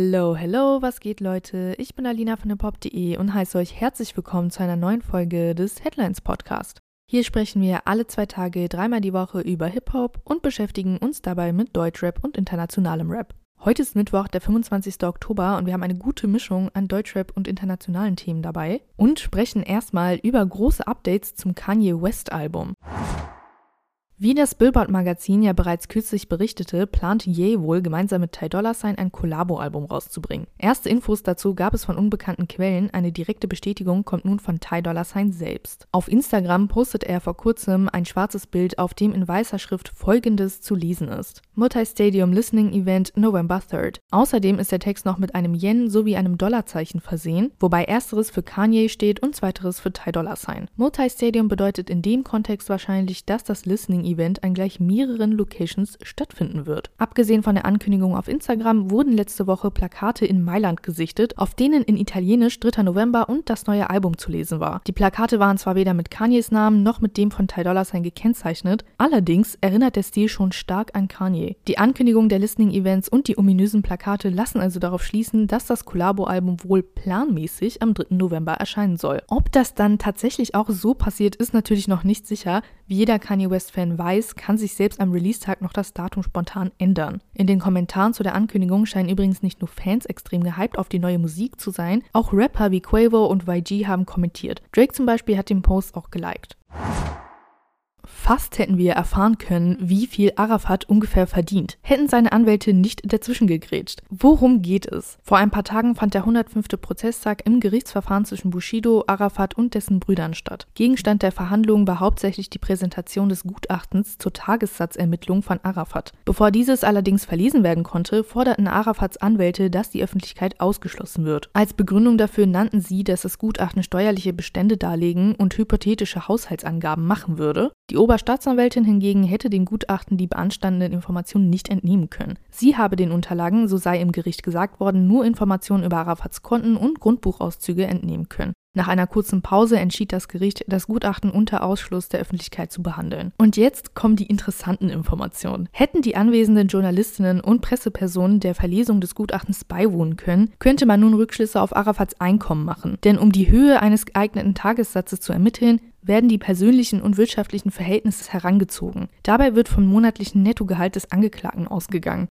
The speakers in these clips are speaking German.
Hello, hello, was geht Leute? Ich bin Alina von hiphop.de und heiße euch herzlich willkommen zu einer neuen Folge des Headlines Podcast. Hier sprechen wir alle zwei Tage dreimal die Woche über Hip-Hop und beschäftigen uns dabei mit Deutschrap und internationalem Rap. Heute ist Mittwoch, der 25. Oktober und wir haben eine gute Mischung an Deutschrap und internationalen Themen dabei und sprechen erstmal über große Updates zum Kanye West Album. Wie das Billboard-Magazin ja bereits kürzlich berichtete, plant Ye wohl gemeinsam mit Ty Dolla Sign ein Collabo-Album rauszubringen. Erste Infos dazu gab es von unbekannten Quellen, eine direkte Bestätigung kommt nun von Ty Dolla Sign selbst. Auf Instagram postet er vor kurzem ein schwarzes Bild, auf dem in weißer Schrift folgendes zu lesen ist. Multi-Stadium Listening Event November 3rd. Außerdem ist der Text noch mit einem Yen sowie einem Dollarzeichen versehen, wobei ersteres für Kanye steht und zweiteres für Ty Dolla Sign. Multi-Stadium bedeutet in dem Kontext wahrscheinlich, dass das Listening Event an gleich mehreren Locations stattfinden wird. Abgesehen von der Ankündigung auf Instagram wurden letzte Woche Plakate in Mailand gesichtet, auf denen in Italienisch 3. November und das neue Album zu lesen war. Die Plakate waren zwar weder mit Kanyes Namen noch mit dem von Ty Dolla Sign gekennzeichnet, allerdings erinnert der Stil schon stark an Kanye. Die Ankündigung der Listening-Events und die ominösen Plakate lassen also darauf schließen, dass das Collabo-Album wohl planmäßig am 3. November erscheinen soll. Ob das dann tatsächlich auch so passiert, ist natürlich noch nicht sicher. Wie jeder Kanye West-Fan weiß, kann sich selbst am Release-Tag noch das Datum spontan ändern. In den Kommentaren zu der Ankündigung scheinen übrigens nicht nur Fans extrem gehypt auf die neue Musik zu sein, auch Rapper wie Quavo und YG haben kommentiert. Drake zum Beispiel hat den Post auch geliked. Fast hätten wir erfahren können, wie viel Arafat ungefähr verdient, hätten seine Anwälte nicht dazwischen gegrätscht. Worum geht es? Vor ein paar Tagen fand der 105. Prozesstag im Gerichtsverfahren zwischen Bushido, Arafat und dessen Brüdern statt. Gegenstand der Verhandlungen war hauptsächlich die Präsentation des Gutachtens zur Tagessatzermittlung von Arafat. Bevor dieses allerdings verlesen werden konnte, forderten Arafats Anwälte, dass die Öffentlichkeit ausgeschlossen wird. Als Begründung dafür nannten sie, dass das Gutachten steuerliche Bestände darlegen und hypothetische Haushaltsangaben machen würde. Die Oberstaatsanwältin hingegen hätte dem Gutachten die beanstandenden Informationen nicht entnehmen können. Sie habe den Unterlagen, so sei im Gericht gesagt worden, nur Informationen über Arafats Konten und Grundbuchauszüge entnehmen können. Nach einer kurzen Pause entschied das Gericht, das Gutachten unter Ausschluss der Öffentlichkeit zu behandeln. Und jetzt kommen die interessanten Informationen. Hätten die anwesenden Journalistinnen und Pressepersonen der Verlesung des Gutachtens beiwohnen können, könnte man nun Rückschlüsse auf Arafats Einkommen machen. Denn um die Höhe eines geeigneten Tagessatzes zu ermitteln, werden die persönlichen und wirtschaftlichen Verhältnisse herangezogen. Dabei wird vom monatlichen Nettogehalt des Angeklagten ausgegangen.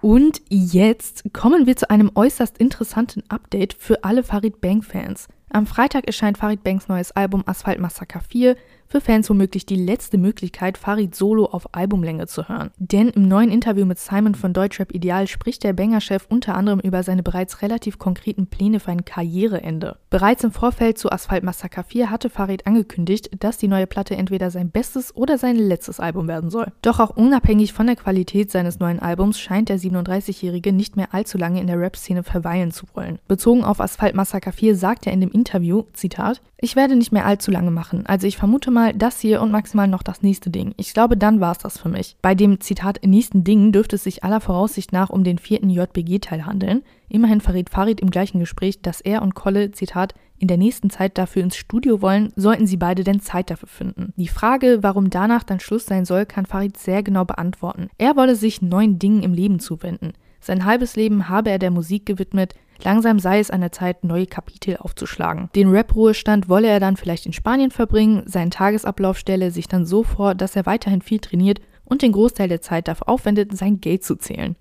Und jetzt kommen wir zu einem äußerst interessanten Update für alle Farid Bang Fans. Am Freitag erscheint Farid Bangs neues Album Asphalt Massacre 4, für Fans womöglich die letzte Möglichkeit, Farid solo auf Albumlänge zu hören. Denn im neuen Interview mit Simon von Deutschrap Ideal spricht der Banger-Chef unter anderem über seine bereits relativ konkreten Pläne für ein Karriereende. Bereits im Vorfeld zu Asphalt Massacre 4 hatte Farid angekündigt, dass die neue Platte entweder sein bestes oder sein letztes Album werden soll. Doch auch unabhängig von der Qualität seines neuen Albums scheint der 37-Jährige nicht mehr allzu lange in der Rap-Szene verweilen zu wollen. Bezogen auf Asphalt Massacre 4 sagt er in dem Interview, Zitat, ich werde nicht mehr allzu lange machen, also ich vermute mal das hier und maximal noch das nächste Ding. Ich glaube, dann war es das für mich. Bei dem Zitat nächsten Ding dürfte es sich aller Voraussicht nach um den vierten JBG-Teil handeln. Immerhin verrät Farid im gleichen Gespräch, dass er und Kolle, Zitat, in der nächsten Zeit dafür ins Studio wollen, sollten sie beide denn Zeit dafür finden. Die Frage, warum danach dann Schluss sein soll, kann Farid sehr genau beantworten. Er wolle sich neuen Dingen im Leben zuwenden. Sein halbes Leben habe er der Musik gewidmet, langsam sei es an der Zeit, neue Kapitel aufzuschlagen. Den Rap-Ruhestand wolle er dann vielleicht in Spanien verbringen, seinen Tagesablauf stelle sich dann so vor, dass er weiterhin viel trainiert und den Großteil der Zeit dafür aufwendet, sein Geld zu zählen.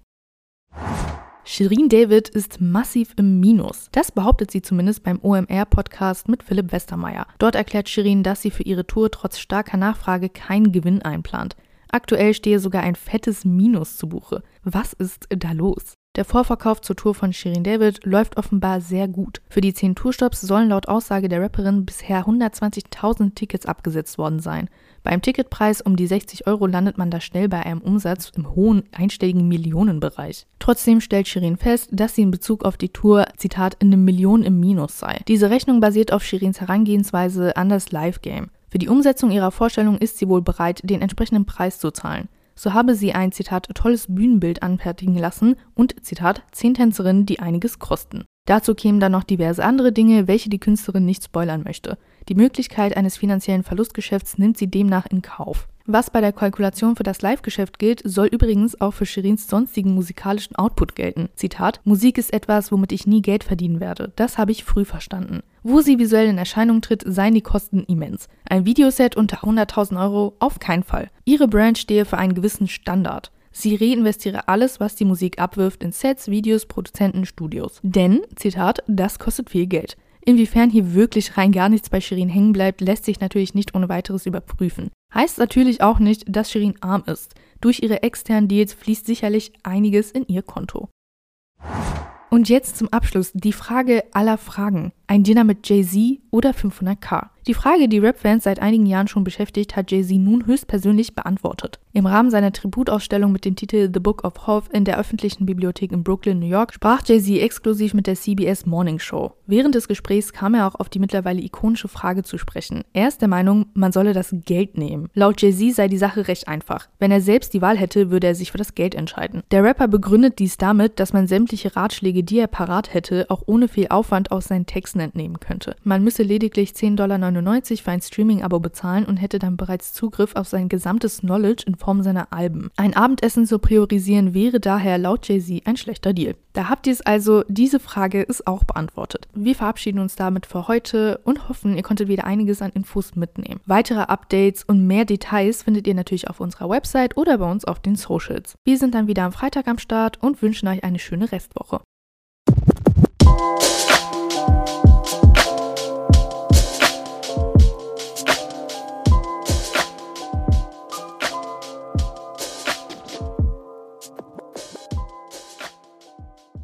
Shirin David ist massiv im Minus. Das behauptet sie zumindest beim OMR-Podcast mit Philipp Westermeier. Dort erklärt Shirin, dass sie für ihre Tour trotz starker Nachfrage keinen Gewinn einplant. Aktuell stehe sogar ein fettes Minus zu Buche. Was ist da los? Der Vorverkauf zur Tour von Shirin David läuft offenbar sehr gut. Für die 10 Tourstops sollen laut Aussage der Rapperin bisher 120.000 Tickets abgesetzt worden sein. Beim Ticketpreis um die 60 Euro landet man da schnell bei einem Umsatz im hohen einstelligen Millionenbereich. Trotzdem stellt Shirin fest, dass sie in Bezug auf die Tour, Zitat, in einem Million im Minus sei. Diese Rechnung basiert auf Shirins Herangehensweise an das Live-Game. Für die Umsetzung ihrer Vorstellung ist sie wohl bereit, den entsprechenden Preis zu zahlen. So habe sie ein Zitat tolles Bühnenbild anfertigen lassen und Zitat zehn Tänzerinnen, die einiges kosten. Dazu kämen dann noch diverse andere Dinge, welche die Künstlerin nicht spoilern möchte. Die Möglichkeit eines finanziellen Verlustgeschäfts nimmt sie demnach in Kauf. Was bei der Kalkulation für das Live-Geschäft gilt, soll übrigens auch für Shirins sonstigen musikalischen Output gelten. Zitat: Musik ist etwas, womit ich nie Geld verdienen werde. Das habe ich früh verstanden. Wo sie visuell in Erscheinung tritt, seien die Kosten immens. Ein Videoset unter 100.000 Euro auf keinen Fall. Ihre Brand stehe für einen gewissen Standard. Sie reinvestiere alles, was die Musik abwirft, in Sets, Videos, Produzenten, Studios. Denn, Zitat, das kostet viel Geld. Inwiefern hier wirklich rein gar nichts bei Shirin hängen bleibt, lässt sich natürlich nicht ohne weiteres überprüfen. Heißt natürlich auch nicht, dass Shirin arm ist. Durch ihre externen Deals fließt sicherlich einiges in ihr Konto. Und jetzt zum Abschluss die Frage aller Fragen. Ein Dinner mit Jay-Z oder 500k? Die Frage, die Rap-Fans seit einigen Jahren schon beschäftigt, hat Jay-Z nun höchstpersönlich beantwortet. Im Rahmen seiner Tributausstellung mit dem Titel The Book of Hope in der öffentlichen Bibliothek in Brooklyn, New York, sprach Jay-Z exklusiv mit der CBS Morning Show. Während des Gesprächs kam er auch auf die mittlerweile ikonische Frage zu sprechen. Er ist der Meinung, man solle das Geld nehmen. Laut Jay-Z sei die Sache recht einfach. Wenn er selbst die Wahl hätte, würde er sich für das Geld entscheiden. Der Rapper begründet dies damit, dass man sämtliche Ratschläge, die er parat hätte, auch ohne viel Aufwand aus seinen Texten entnehmen könnte. Man müsse lediglich 10,99 Dollar für ein Streaming-Abo bezahlen und hätte dann bereits Zugriff auf sein gesamtes Knowledge in Form seiner Alben. Ein Abendessen zu priorisieren wäre daher laut Jay-Z ein schlechter Deal. Da habt ihr es also, diese Frage ist auch beantwortet. Wir verabschieden uns damit für heute und hoffen, ihr konntet wieder einiges an Infos mitnehmen. Weitere Updates und mehr Details findet ihr natürlich auf unserer Website oder bei uns auf den Socials. Wir sind dann wieder am Freitag am Start und wünschen euch eine schöne Restwoche.